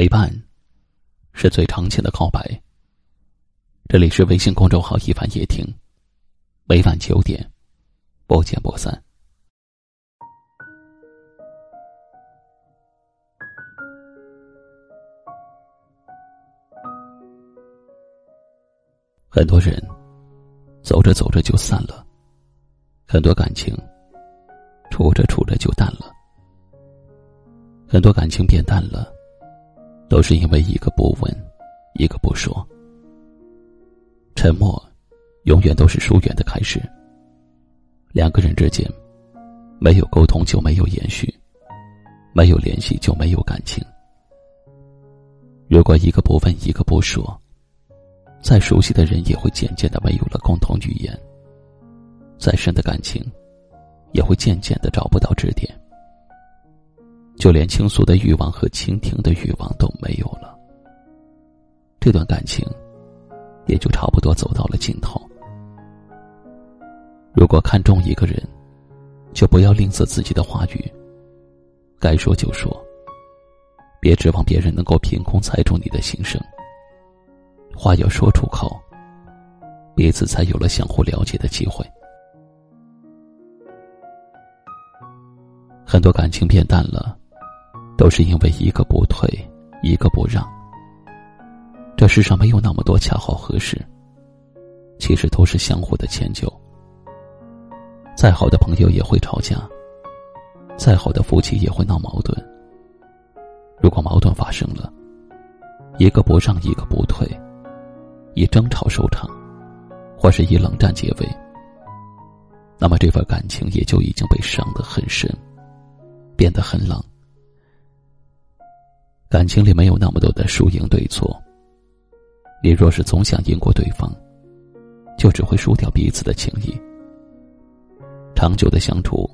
陪伴，是最长情的告白。这里是微信公众号“一凡夜听”，每晚九点，不见不散。很多人走着走着就散了，很多感情处着处着就淡了，很多感情变淡了。都是因为一个不问，一个不说。沉默，永远都是疏远的开始。两个人之间，没有沟通就没有延续，没有联系就没有感情。如果一个不问，一个不说，再熟悉的人也会渐渐的没有了共同语言。再深的感情，也会渐渐的找不到支点。就连倾诉的欲望和倾听的欲望都没有了，这段感情也就差不多走到了尽头。如果看中一个人，就不要吝啬自己的话语，该说就说，别指望别人能够凭空猜中你的心声。话要说出口，彼此才有了相互了解的机会。很多感情变淡了。都是因为一个不退，一个不让。这世上没有那么多恰好合适，其实都是相互的迁就。再好的朋友也会吵架，再好的夫妻也会闹矛盾。如果矛盾发生了，一个不让，一个不退，以争吵收场，或是以冷战结尾，那么这份感情也就已经被伤得很深，变得很冷。感情里没有那么多的输赢对错。你若是总想赢过对方，就只会输掉彼此的情谊。长久的相处，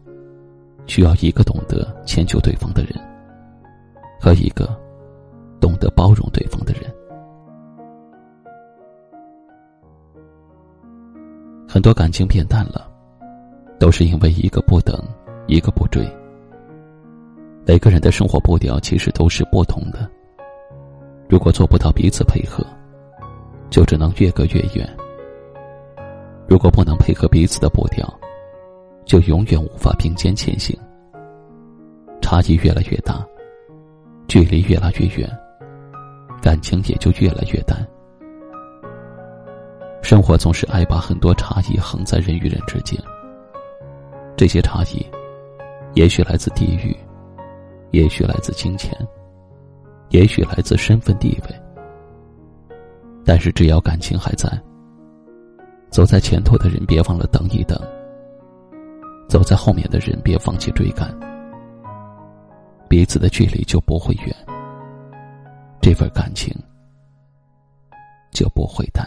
需要一个懂得迁就对方的人，和一个懂得包容对方的人。很多感情变淡了，都是因为一个不等，一个不追。每个人的生活步调其实都是不同的。如果做不到彼此配合，就只能越隔越远。如果不能配合彼此的步调，就永远无法并肩前行。差异越来越大，距离越来越远，感情也就越来越淡。生活总是爱把很多差异横在人与人之间。这些差异，也许来自地域。也许来自金钱，也许来自身份地位，但是只要感情还在，走在前头的人别忘了等一等，走在后面的人别放弃追赶，彼此的距离就不会远，这份感情就不会淡。